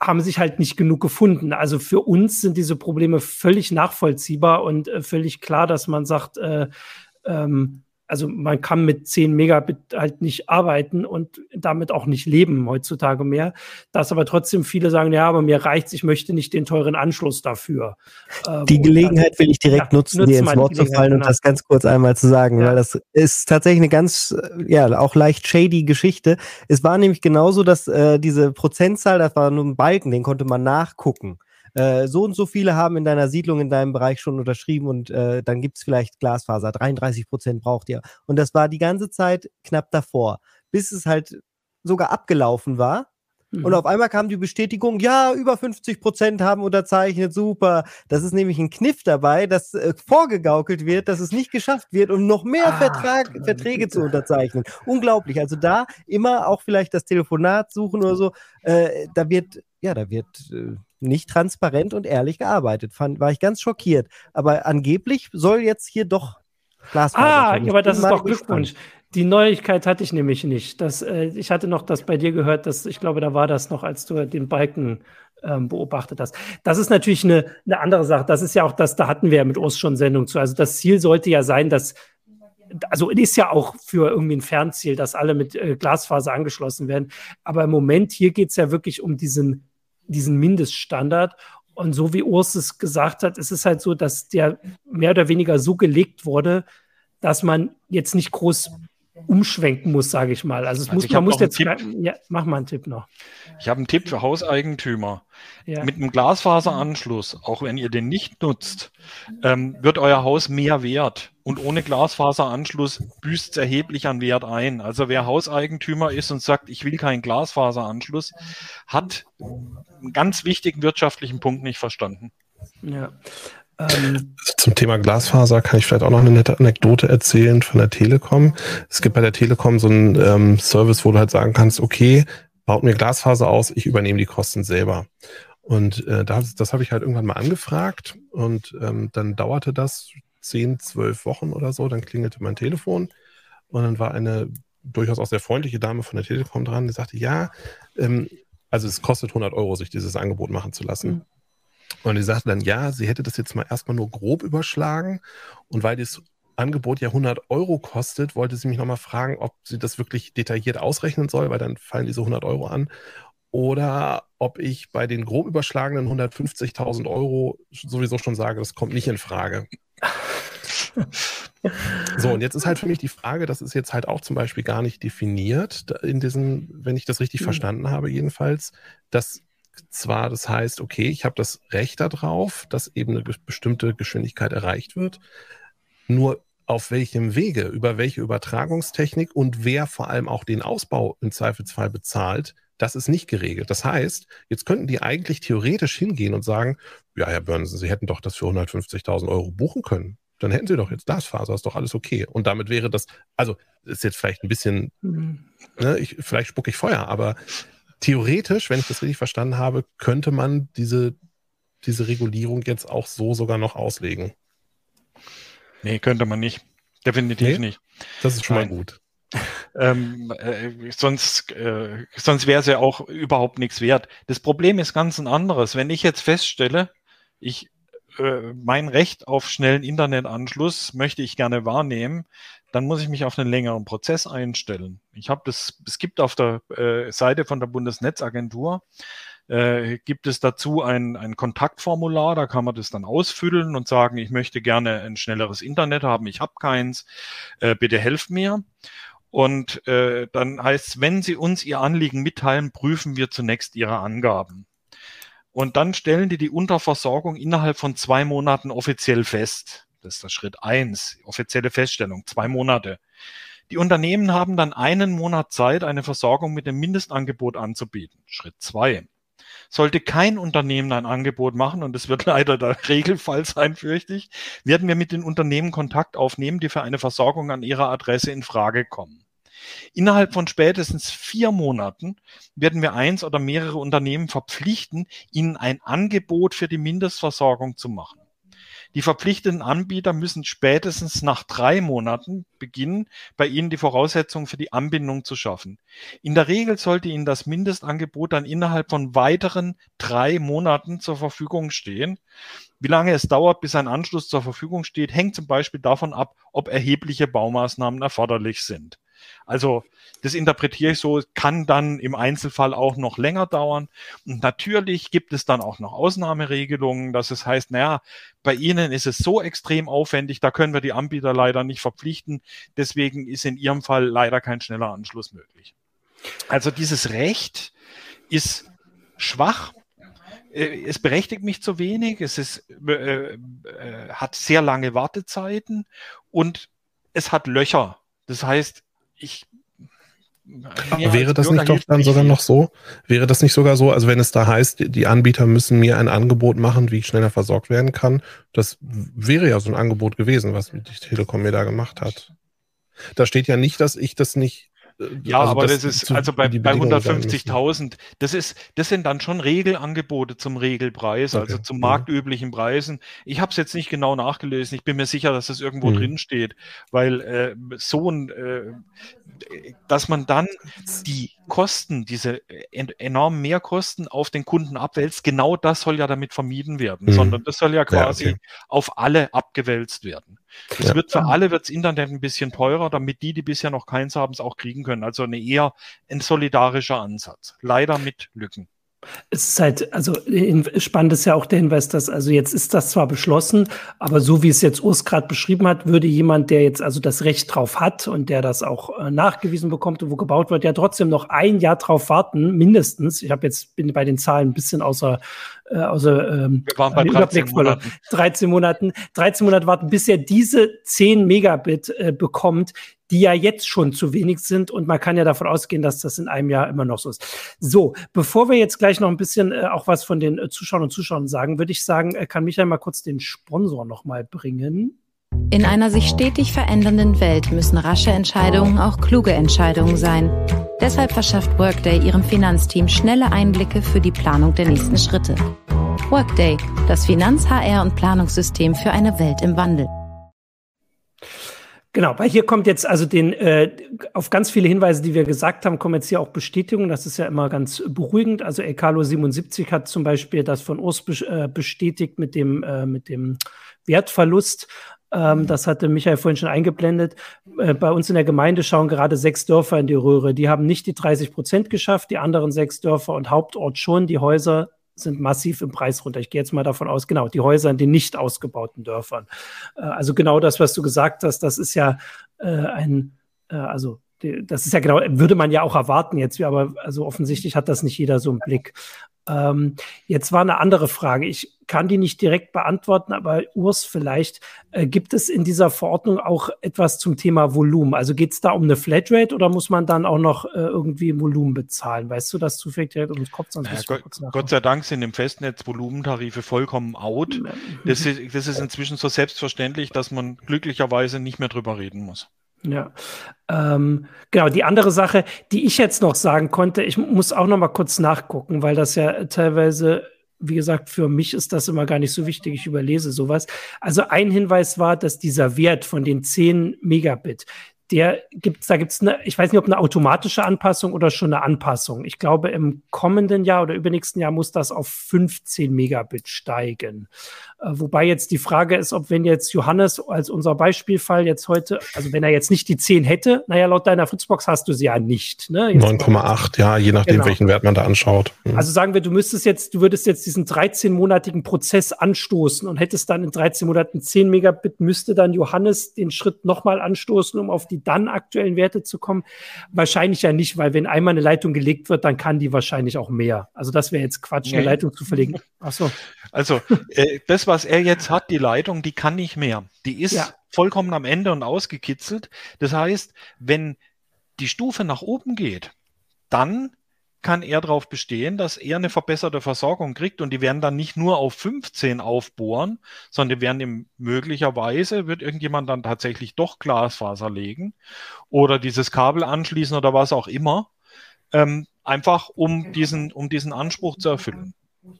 haben sich halt nicht genug gefunden. Also für uns sind diese Probleme völlig nachvollziehbar und äh, völlig klar, dass man sagt, äh, ähm, also man kann mit 10 Megabit halt nicht arbeiten und damit auch nicht leben heutzutage mehr. Dass aber trotzdem viele sagen, ja, aber mir reicht's, ich möchte nicht den teuren Anschluss dafür. Äh, die Gelegenheit dann, will ich direkt ja, nutzen, dir ins Wort zu fallen und genau. das ganz kurz einmal zu sagen, ja. weil das ist tatsächlich eine ganz, ja, auch leicht shady Geschichte. Es war nämlich genauso, dass äh, diese Prozentzahl, das war nur ein Balken, den konnte man nachgucken. Äh, so und so viele haben in deiner Siedlung, in deinem Bereich schon unterschrieben und äh, dann gibt es vielleicht Glasfaser. 33 Prozent braucht ihr. Und das war die ganze Zeit knapp davor, bis es halt sogar abgelaufen war. Mhm. Und auf einmal kam die Bestätigung, ja, über 50 Prozent haben unterzeichnet, super. Das ist nämlich ein Kniff dabei, dass äh, vorgegaukelt wird, dass es nicht geschafft wird, um noch mehr ah, Vertrag, Verträge bitte. zu unterzeichnen. Unglaublich. Also da immer auch vielleicht das Telefonat suchen oder so. Äh, da wird, ja, da wird äh, nicht transparent und ehrlich gearbeitet. Fand, war ich ganz schockiert. Aber angeblich soll jetzt hier doch Glasfaser. Ah, kommen. aber das ist doch Glückwunsch. Die Neuigkeit hatte ich nämlich nicht. Das, äh, ich hatte noch das bei dir gehört, dass ich glaube, da war das noch, als du den Balken ähm, beobachtet hast. Das ist natürlich eine, eine andere Sache. Das ist ja auch das, da hatten wir ja mit Ost schon Sendung zu. Also das Ziel sollte ja sein, dass also ist ja auch für irgendwie ein Fernziel, dass alle mit äh, Glasfaser angeschlossen werden. Aber im Moment hier geht es ja wirklich um diesen diesen Mindeststandard. Und so wie Urs es gesagt hat, ist es halt so, dass der mehr oder weniger so gelegt wurde, dass man jetzt nicht groß umschwenken muss, sage ich mal. Also es also muss, man muss jetzt, ja, mach mal einen Tipp noch. Ich habe einen Tipp für Hauseigentümer. Ja. Mit einem Glasfaseranschluss, auch wenn ihr den nicht nutzt, ähm, wird euer Haus mehr wert. Und ohne Glasfaseranschluss büßt es erheblich an Wert ein. Also wer Hauseigentümer ist und sagt, ich will keinen Glasfaseranschluss, hat einen ganz wichtigen wirtschaftlichen Punkt nicht verstanden. Ja. Ähm, Zum Thema Glasfaser kann ich vielleicht auch noch eine nette Anekdote erzählen von der Telekom. Es gibt bei der Telekom so einen ähm, Service, wo du halt sagen kannst, okay, baut mir Glasfaser aus, ich übernehme die Kosten selber. Und äh, das, das habe ich halt irgendwann mal angefragt und ähm, dann dauerte das zehn, zwölf Wochen oder so, dann klingelte mein Telefon und dann war eine durchaus auch sehr freundliche Dame von der Telekom dran, die sagte, ja, ähm, also es kostet 100 Euro, sich dieses Angebot machen zu lassen. Mhm. Und die sagte dann, ja, sie hätte das jetzt mal erstmal nur grob überschlagen. Und weil das Angebot ja 100 Euro kostet, wollte sie mich nochmal fragen, ob sie das wirklich detailliert ausrechnen soll, weil dann fallen diese 100 Euro an. Oder ob ich bei den grob überschlagenen 150.000 Euro sowieso schon sage, das kommt nicht in Frage. So, und jetzt ist halt für mich die Frage, das ist jetzt halt auch zum Beispiel gar nicht definiert in diesen, wenn ich das richtig mhm. verstanden habe, jedenfalls, dass zwar das heißt, okay, ich habe das Recht darauf, dass eben eine bestimmte Geschwindigkeit erreicht wird, nur auf welchem Wege, über welche Übertragungstechnik und wer vor allem auch den Ausbau im Zweifelsfall bezahlt, das ist nicht geregelt. Das heißt, jetzt könnten die eigentlich theoretisch hingehen und sagen, ja, Herr Börnsen, Sie hätten doch das für 150.000 Euro buchen können. Dann hätten Sie doch jetzt Glasfaser, ist doch alles okay. Und damit wäre das, also ist jetzt vielleicht ein bisschen, mhm. ne, ich, vielleicht spucke ich Feuer, aber theoretisch, wenn ich das richtig verstanden habe, könnte man diese, diese Regulierung jetzt auch so sogar noch auslegen. Nee, könnte man nicht. Definitiv nee? nicht. Das ist schon Nein. mal gut. ähm, äh, sonst äh, sonst wäre es ja auch überhaupt nichts wert. Das Problem ist ganz ein anderes. Wenn ich jetzt feststelle, ich äh, mein Recht auf schnellen Internetanschluss möchte ich gerne wahrnehmen, dann muss ich mich auf einen längeren Prozess einstellen. Ich habe das, es gibt auf der äh, Seite von der Bundesnetzagentur äh, gibt es dazu ein, ein Kontaktformular, da kann man das dann ausfüllen und sagen, ich möchte gerne ein schnelleres Internet haben, ich habe keins, äh, bitte helft mir. Und äh, dann heißt es, wenn Sie uns Ihr Anliegen mitteilen, prüfen wir zunächst Ihre Angaben. Und dann stellen die die Unterversorgung innerhalb von zwei Monaten offiziell fest. Das ist der Schritt eins, offizielle Feststellung, zwei Monate. Die Unternehmen haben dann einen Monat Zeit, eine Versorgung mit dem Mindestangebot anzubieten. Schritt zwei. Sollte kein Unternehmen ein Angebot machen, und das wird leider der Regelfall sein, fürchte ich, werden wir mit den Unternehmen Kontakt aufnehmen, die für eine Versorgung an ihrer Adresse in Frage kommen. Innerhalb von spätestens vier Monaten werden wir eins oder mehrere Unternehmen verpflichten, ihnen ein Angebot für die Mindestversorgung zu machen. Die verpflichteten Anbieter müssen spätestens nach drei Monaten beginnen, bei Ihnen die Voraussetzungen für die Anbindung zu schaffen. In der Regel sollte Ihnen das Mindestangebot dann innerhalb von weiteren drei Monaten zur Verfügung stehen. Wie lange es dauert, bis ein Anschluss zur Verfügung steht, hängt zum Beispiel davon ab, ob erhebliche Baumaßnahmen erforderlich sind. Also das interpretiere ich so, kann dann im Einzelfall auch noch länger dauern. Und natürlich gibt es dann auch noch Ausnahmeregelungen, dass es heißt, naja, bei Ihnen ist es so extrem aufwendig, da können wir die Anbieter leider nicht verpflichten. Deswegen ist in Ihrem Fall leider kein schneller Anschluss möglich. Also dieses Recht ist schwach. Äh, es berechtigt mich zu wenig. Es ist, äh, äh, hat sehr lange Wartezeiten und es hat Löcher. Das heißt, ich aber wäre das nicht doch dann sogar noch so? Wäre das nicht sogar so, also wenn es da heißt, die Anbieter müssen mir ein Angebot machen, wie ich schneller versorgt werden kann? Das wäre ja so ein Angebot gewesen, was die Telekom mir da gemacht hat. Da steht ja nicht, dass ich das nicht ja, also aber das, das ist, also bei, bei 150.000, das ist, das sind dann schon Regelangebote zum Regelpreis, okay. also zum marktüblichen Preisen. Ich habe es jetzt nicht genau nachgelesen. Ich bin mir sicher, dass das irgendwo mhm. drin steht, weil äh, so ein, äh, dass man dann die Kosten, diese enormen Mehrkosten auf den Kunden abwälzt, genau das soll ja damit vermieden werden, mhm. sondern das soll ja quasi ja, okay. auf alle abgewälzt werden. Es ja. wird für alle wird's Internet ein bisschen teurer, damit die, die bisher noch keins haben, es auch kriegen können. Also eine eher ein solidarischer Ansatz. Leider mit Lücken. Es ist halt, also spannend ist ja auch der Hinweis, dass, also jetzt ist das zwar beschlossen, aber so wie es jetzt Urs gerade beschrieben hat, würde jemand, der jetzt also das Recht drauf hat und der das auch äh, nachgewiesen bekommt und wo gebaut wird, ja trotzdem noch ein Jahr drauf warten, mindestens. Ich habe jetzt bin bei den Zahlen ein bisschen außer äh, also ähm, Wir waren bei 13 Monaten. 13 Monaten, 13 Monate warten, bis er diese 10 Megabit äh, bekommt, die ja jetzt schon zu wenig sind und man kann ja davon ausgehen, dass das in einem Jahr immer noch so ist. So, bevor wir jetzt gleich noch ein bisschen äh, auch was von den äh, Zuschauern und Zuschauern sagen, würde ich sagen, äh, kann Michael mal kurz den Sponsor noch mal bringen. In einer sich stetig verändernden Welt müssen rasche Entscheidungen auch kluge Entscheidungen sein. Deshalb verschafft Workday ihrem Finanzteam schnelle Einblicke für die Planung der nächsten Schritte. Workday, das Finanz-, HR- und Planungssystem für eine Welt im Wandel. Genau, weil hier kommt jetzt also den äh, auf ganz viele Hinweise, die wir gesagt haben, kommen jetzt hier auch Bestätigungen. Das ist ja immer ganz beruhigend. Also Elcalo 77 hat zum Beispiel das von Urs äh, bestätigt mit dem äh, mit dem Wertverlust. Ähm, das hatte Michael vorhin schon eingeblendet. Äh, bei uns in der Gemeinde schauen gerade sechs Dörfer in die Röhre. Die haben nicht die 30 Prozent geschafft, die anderen sechs Dörfer und Hauptort schon. Die Häuser sind massiv im Preis runter. Ich gehe jetzt mal davon aus, genau, die Häuser in den nicht ausgebauten Dörfern. Äh, also genau das, was du gesagt hast, das ist ja äh, ein, äh, also das ist ja genau, würde man ja auch erwarten jetzt, aber also offensichtlich hat das nicht jeder so im Blick. Ähm, jetzt war eine andere Frage. Ich kann die nicht direkt beantworten, aber Urs, vielleicht äh, gibt es in dieser Verordnung auch etwas zum Thema Volumen. Also geht es da um eine Flatrate oder muss man dann auch noch äh, irgendwie Volumen bezahlen? Weißt du das zufällig direkt um den Kopf? Sonst ja, Gott, Gott, sei Dank sind im Festnetz Volumentarife vollkommen out. Das ist, das ist inzwischen so selbstverständlich, dass man glücklicherweise nicht mehr drüber reden muss. Ja, ähm, genau. Die andere Sache, die ich jetzt noch sagen konnte, ich muss auch noch mal kurz nachgucken, weil das ja teilweise, wie gesagt, für mich ist das immer gar nicht so wichtig. Ich überlese sowas. Also ein Hinweis war, dass dieser Wert von den 10 Megabit, der gibt's, da gibt's eine, ich weiß nicht, ob eine automatische Anpassung oder schon eine Anpassung. Ich glaube, im kommenden Jahr oder übernächsten Jahr muss das auf 15 Megabit steigen. Äh, wobei jetzt die Frage ist, ob wenn jetzt Johannes als unser Beispielfall jetzt heute, also wenn er jetzt nicht die 10 hätte, naja, laut deiner Fritzbox hast du sie ja nicht. Ne? 9,8, ja, je nachdem, genau. welchen Wert man da anschaut. Mhm. Also sagen wir, du müsstest jetzt, du würdest jetzt diesen 13-monatigen Prozess anstoßen und hättest dann in 13 Monaten 10 Megabit, müsste dann Johannes den Schritt nochmal anstoßen, um auf die dann aktuellen Werte zu kommen? Wahrscheinlich ja nicht, weil wenn einmal eine Leitung gelegt wird, dann kann die wahrscheinlich auch mehr. Also das wäre jetzt Quatsch, eine Leitung zu verlegen. Ach so. Also äh, das, was er jetzt hat, die Leitung, die kann nicht mehr. Die ist ja. vollkommen am Ende und ausgekitzelt. Das heißt, wenn die Stufe nach oben geht, dann kann er darauf bestehen, dass er eine verbesserte Versorgung kriegt und die werden dann nicht nur auf 15 aufbohren, sondern die werden ihm möglicherweise, wird irgendjemand dann tatsächlich doch Glasfaser legen oder dieses Kabel anschließen oder was auch immer, ähm, einfach um diesen, um diesen Anspruch zu erfüllen.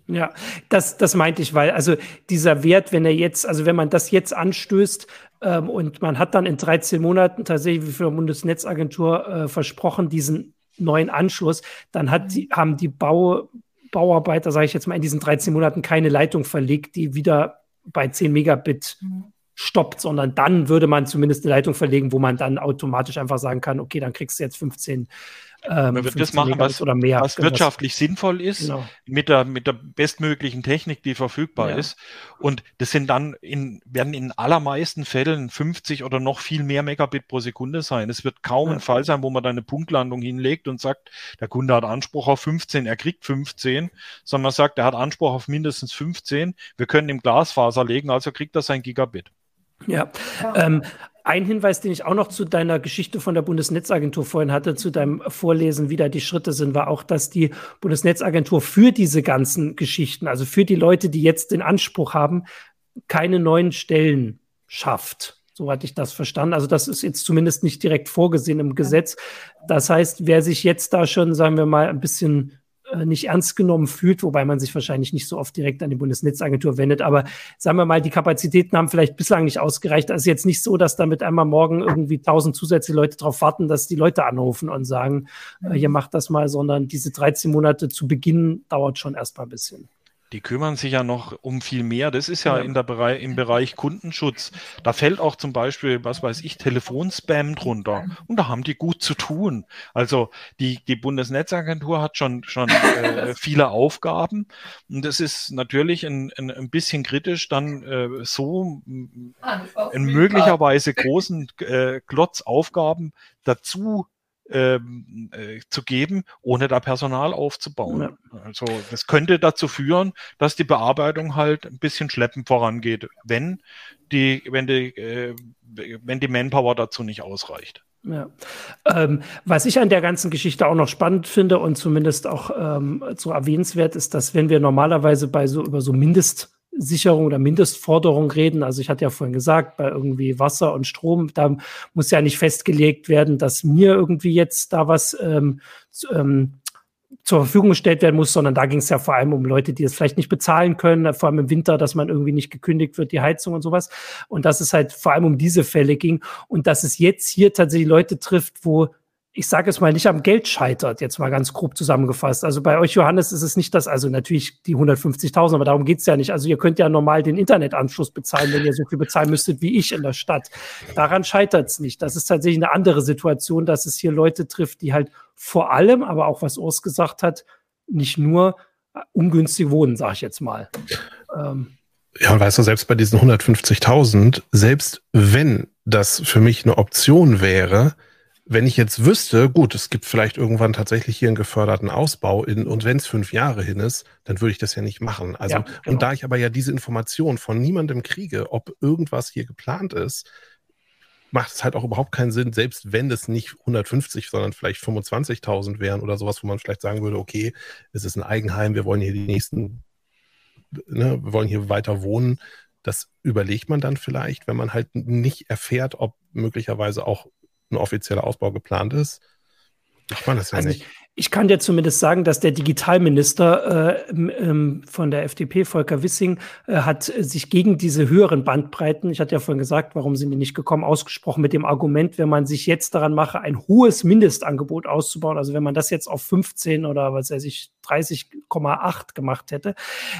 Ja, das, das meinte ich, weil also dieser Wert, wenn er jetzt, also wenn man das jetzt anstößt ähm, und man hat dann in 13 Monaten tatsächlich, wie von der Bundesnetzagentur äh, versprochen, diesen neuen Anschluss, dann hat die, haben die Bau, Bauarbeiter, sage ich jetzt mal, in diesen 13 Monaten keine Leitung verlegt, die wieder bei 10 Megabit stoppt, sondern dann würde man zumindest eine Leitung verlegen, wo man dann automatisch einfach sagen kann, okay, dann kriegst du jetzt 15 ähm, man wird das machen, was, oder mehr, was wirtschaftlich das, sinnvoll ist, genau. mit, der, mit der bestmöglichen Technik, die verfügbar ja. ist. Und das sind dann in, werden in allermeisten Fällen 50 oder noch viel mehr Megabit pro Sekunde sein. Es wird kaum ja. ein Fall sein, wo man da eine Punktlandung hinlegt und sagt, der Kunde hat Anspruch auf 15, er kriegt 15, sondern man sagt, er hat Anspruch auf mindestens 15. Wir können im Glasfaser legen, also kriegt er sein Gigabit. Ja, ähm, ein Hinweis, den ich auch noch zu deiner Geschichte von der Bundesnetzagentur vorhin hatte, zu deinem Vorlesen, wie da die Schritte sind, war auch, dass die Bundesnetzagentur für diese ganzen Geschichten, also für die Leute, die jetzt den Anspruch haben, keine neuen Stellen schafft. So hatte ich das verstanden. Also das ist jetzt zumindest nicht direkt vorgesehen im Gesetz. Das heißt, wer sich jetzt da schon, sagen wir mal, ein bisschen nicht ernst genommen fühlt, wobei man sich wahrscheinlich nicht so oft direkt an die Bundesnetzagentur wendet. Aber sagen wir mal, die Kapazitäten haben vielleicht bislang nicht ausgereicht. Es ist jetzt nicht so, dass damit einmal morgen irgendwie tausend zusätzliche Leute darauf warten, dass die Leute anrufen und sagen, äh, hier macht das mal, sondern diese 13 Monate zu Beginn dauert schon erstmal ein bisschen. Die kümmern sich ja noch um viel mehr. Das ist ja. In der Bereich, im Bereich Kundenschutz. Da fällt auch zum Beispiel, was weiß ich, Telefonspam drunter. Und da haben die gut zu tun. Also die, die Bundesnetzagentur hat schon, schon äh, viele Aufgaben. Und das ist natürlich ein, ein, ein bisschen kritisch, dann äh, so in möglicherweise großen äh, Klotzaufgaben dazu ähm, äh, zu geben, ohne da Personal aufzubauen. Ja. Also das könnte dazu führen, dass die Bearbeitung halt ein bisschen schleppend vorangeht, wenn die, wenn die, äh, wenn die Manpower dazu nicht ausreicht. Ja. Ähm, was ich an der ganzen Geschichte auch noch spannend finde und zumindest auch ähm, so erwähnenswert ist, dass wenn wir normalerweise bei so über so Mindest Sicherung oder Mindestforderung reden. Also ich hatte ja vorhin gesagt, bei irgendwie Wasser und Strom, da muss ja nicht festgelegt werden, dass mir irgendwie jetzt da was ähm, ähm, zur Verfügung gestellt werden muss, sondern da ging es ja vor allem um Leute, die es vielleicht nicht bezahlen können, vor allem im Winter, dass man irgendwie nicht gekündigt wird, die Heizung und sowas. Und dass es halt vor allem um diese Fälle ging und dass es jetzt hier tatsächlich Leute trifft, wo ich sage es mal, nicht am Geld scheitert, jetzt mal ganz grob zusammengefasst. Also bei euch, Johannes, ist es nicht das, also natürlich die 150.000, aber darum geht's ja nicht. Also ihr könnt ja normal den Internetanschluss bezahlen, wenn ihr so viel bezahlen müsstet wie ich in der Stadt. Daran scheitert's nicht. Das ist tatsächlich eine andere Situation, dass es hier Leute trifft, die halt vor allem, aber auch was Urs gesagt hat, nicht nur ungünstig wohnen, sage ich jetzt mal. Ähm, ja, und weißt du, selbst bei diesen 150.000, selbst wenn das für mich eine Option wäre, wenn ich jetzt wüsste, gut, es gibt vielleicht irgendwann tatsächlich hier einen geförderten Ausbau in, und wenn es fünf Jahre hin ist, dann würde ich das ja nicht machen. Also, ja, genau. und da ich aber ja diese Information von niemandem kriege, ob irgendwas hier geplant ist, macht es halt auch überhaupt keinen Sinn, selbst wenn es nicht 150, sondern vielleicht 25.000 wären oder sowas, wo man vielleicht sagen würde, okay, es ist ein Eigenheim, wir wollen hier die nächsten, ne, wir wollen hier weiter wohnen. Das überlegt man dann vielleicht, wenn man halt nicht erfährt, ob möglicherweise auch ein offizieller Ausbau geplant ist. Ich meine das ja also nicht. Ich kann dir zumindest sagen, dass der Digitalminister äh, ähm, von der FDP, Volker Wissing, äh, hat sich gegen diese höheren Bandbreiten, ich hatte ja vorhin gesagt, warum sind die nicht gekommen, ausgesprochen mit dem Argument, wenn man sich jetzt daran mache, ein hohes Mindestangebot auszubauen, also wenn man das jetzt auf 15 oder was weiß ich, 30,8 gemacht hätte,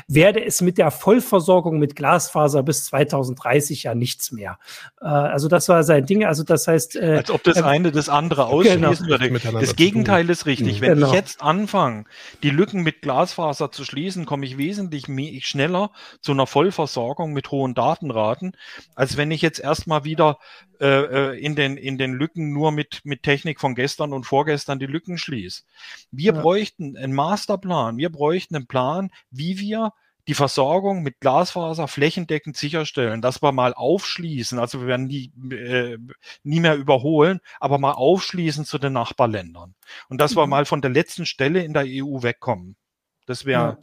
werde es mit der Vollversorgung mit Glasfaser bis 2030 ja nichts mehr. Äh, also das war sein Ding. Also das heißt, äh, als ob das eine das andere ausschließen genau. würde. Das Gegenteil ist richtig. Wenn genau. ich jetzt anfange, die Lücken mit Glasfaser zu schließen, komme ich wesentlich schneller zu einer Vollversorgung mit hohen Datenraten, als wenn ich jetzt erstmal wieder äh, äh, in, den, in den Lücken nur mit, mit Technik von gestern und vorgestern die Lücken schließe. Wir ja. bräuchten einen Masterplan, wir bräuchten einen Plan, wie wir die Versorgung mit Glasfaser flächendeckend sicherstellen, dass wir mal aufschließen, also wir werden nie, äh, nie mehr überholen, aber mal aufschließen zu den Nachbarländern. Und dass mhm. wir mal von der letzten Stelle in der EU wegkommen. Das wäre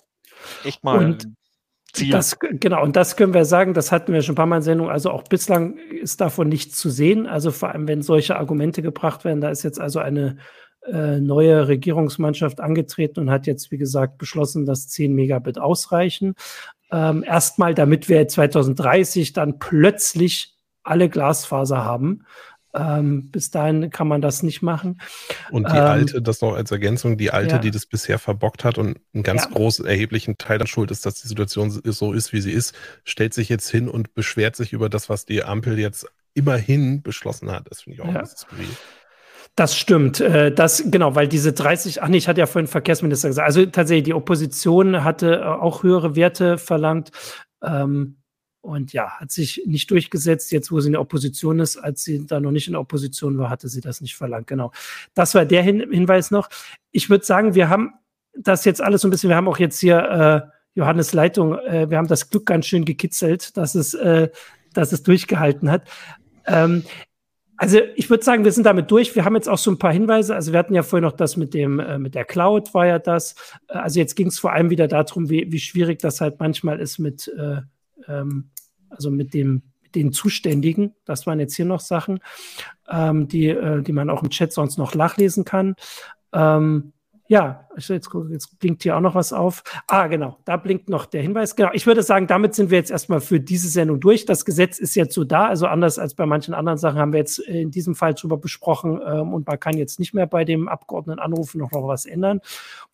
ja. echt mal. Und Ziel. Das, genau, und das können wir sagen, das hatten wir schon ein paar Mal in Sendung. Also auch bislang ist davon nichts zu sehen. Also vor allem, wenn solche Argumente gebracht werden, da ist jetzt also eine äh, neue Regierungsmannschaft angetreten und hat jetzt, wie gesagt, beschlossen, dass 10 Megabit ausreichen. Ähm, erstmal, damit wir 2030 dann plötzlich alle Glasfaser haben. Ähm, bis dahin kann man das nicht machen. Und die ähm, alte, das noch als Ergänzung, die alte, ja. die das bisher verbockt hat und einen ganz ja. großen, erheblichen Teil der Schuld ist, dass die Situation so ist, wie sie ist, stellt sich jetzt hin und beschwert sich über das, was die Ampel jetzt immerhin beschlossen hat. Das finde ich auch ja. ein bisschen skurril. Das stimmt. Äh, das, genau, weil diese 30, ach nee, ich hatte ja vorhin Verkehrsminister gesagt. Also tatsächlich, die Opposition hatte äh, auch höhere Werte verlangt. Ähm, und ja, hat sich nicht durchgesetzt. Jetzt, wo sie in der Opposition ist, als sie da noch nicht in der Opposition war, hatte sie das nicht verlangt. Genau. Das war der Hin Hinweis noch. Ich würde sagen, wir haben das jetzt alles so ein bisschen, wir haben auch jetzt hier äh, Johannes Leitung, äh, wir haben das Glück ganz schön gekitzelt, dass es, äh, dass es durchgehalten hat. Ähm, also ich würde sagen, wir sind damit durch. Wir haben jetzt auch so ein paar Hinweise. Also wir hatten ja vorhin noch das mit dem äh, mit der Cloud war ja das. Äh, also jetzt ging es vor allem wieder darum, wie, wie schwierig das halt manchmal ist mit äh, ähm, also mit dem den Zuständigen. Das waren jetzt hier noch Sachen, ähm, die, äh, die man auch im Chat sonst noch nachlesen kann. Ähm, ja, jetzt, jetzt blinkt hier auch noch was auf. Ah, genau, da blinkt noch der Hinweis. Genau, ich würde sagen, damit sind wir jetzt erstmal für diese Sendung durch. Das Gesetz ist jetzt so da, also anders als bei manchen anderen Sachen haben wir jetzt in diesem Fall drüber besprochen ähm, und man kann jetzt nicht mehr bei dem Abgeordneten anrufen noch, noch was ändern.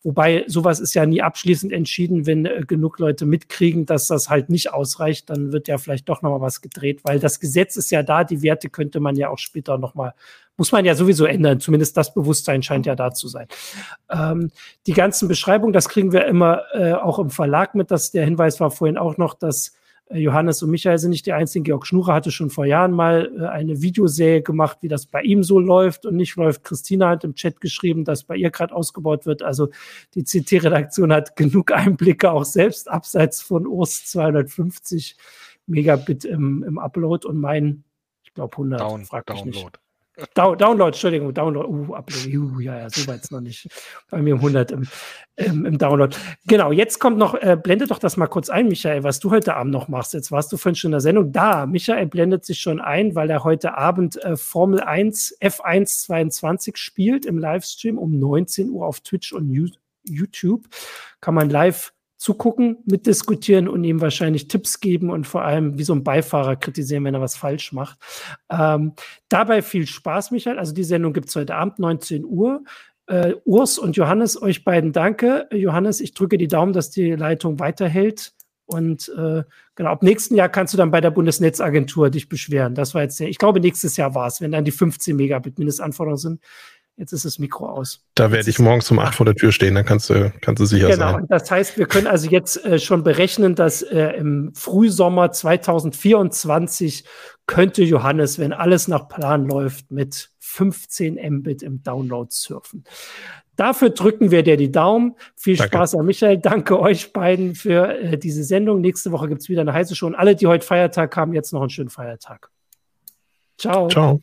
Wobei sowas ist ja nie abschließend entschieden, wenn äh, genug Leute mitkriegen, dass das halt nicht ausreicht, dann wird ja vielleicht doch noch mal was gedreht, weil das Gesetz ist ja da, die Werte könnte man ja auch später noch mal muss man ja sowieso ändern. Zumindest das Bewusstsein scheint ja da zu sein. Ähm, die ganzen Beschreibungen, das kriegen wir immer äh, auch im Verlag mit. Dass der Hinweis war vorhin auch noch, dass äh, Johannes und Michael sind nicht die einzigen. Georg Schnurer hatte schon vor Jahren mal äh, eine Videoserie gemacht, wie das bei ihm so läuft und nicht läuft. Christina hat im Chat geschrieben, dass bei ihr gerade ausgebaut wird. Also die CT-Redaktion hat genug Einblicke, auch selbst abseits von Urs 250 Megabit im, im Upload und mein, ich glaube 100, Down, frag Download. Nicht. Down, Download, Entschuldigung, Download. Uh, Upload, uh, ja, ja, so weit noch nicht. Bei mir 100 im, im, im, Download. Genau, jetzt kommt noch, äh, blende doch das mal kurz ein, Michael, was du heute Abend noch machst. Jetzt warst du vorhin schon in der Sendung. Da, Michael blendet sich schon ein, weil er heute Abend äh, Formel 1 F1 22 spielt im Livestream um 19 Uhr auf Twitch und YouTube. Kann man live zugucken, mitdiskutieren und ihm wahrscheinlich Tipps geben und vor allem wie so ein Beifahrer kritisieren, wenn er was falsch macht. Ähm, dabei viel Spaß, Michael. Also die Sendung gibt es heute Abend, 19 Uhr. Äh, Urs und Johannes, euch beiden danke. Johannes, ich drücke die Daumen, dass die Leitung weiterhält. Und äh, genau, ab nächsten Jahr kannst du dann bei der Bundesnetzagentur dich beschweren. Das war jetzt der, ich glaube, nächstes Jahr war es, wenn dann die 15 Megabit Mindestanforderungen sind. Jetzt ist das Mikro aus. Da werde ich morgens um acht vor der Tür stehen, dann kannst du, kannst du sicher genau. sein. Genau, das heißt, wir können also jetzt äh, schon berechnen, dass äh, im Frühsommer 2024 könnte Johannes, wenn alles nach Plan läuft, mit 15 Mbit im Download surfen. Dafür drücken wir dir die Daumen. Viel Danke. Spaß an Michael. Danke euch beiden für äh, diese Sendung. Nächste Woche gibt es wieder eine heiße Show. Und alle, die heute Feiertag haben, jetzt noch einen schönen Feiertag. Ciao. Ciao.